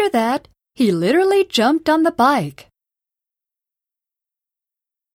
After that, he literally jumped on the bike.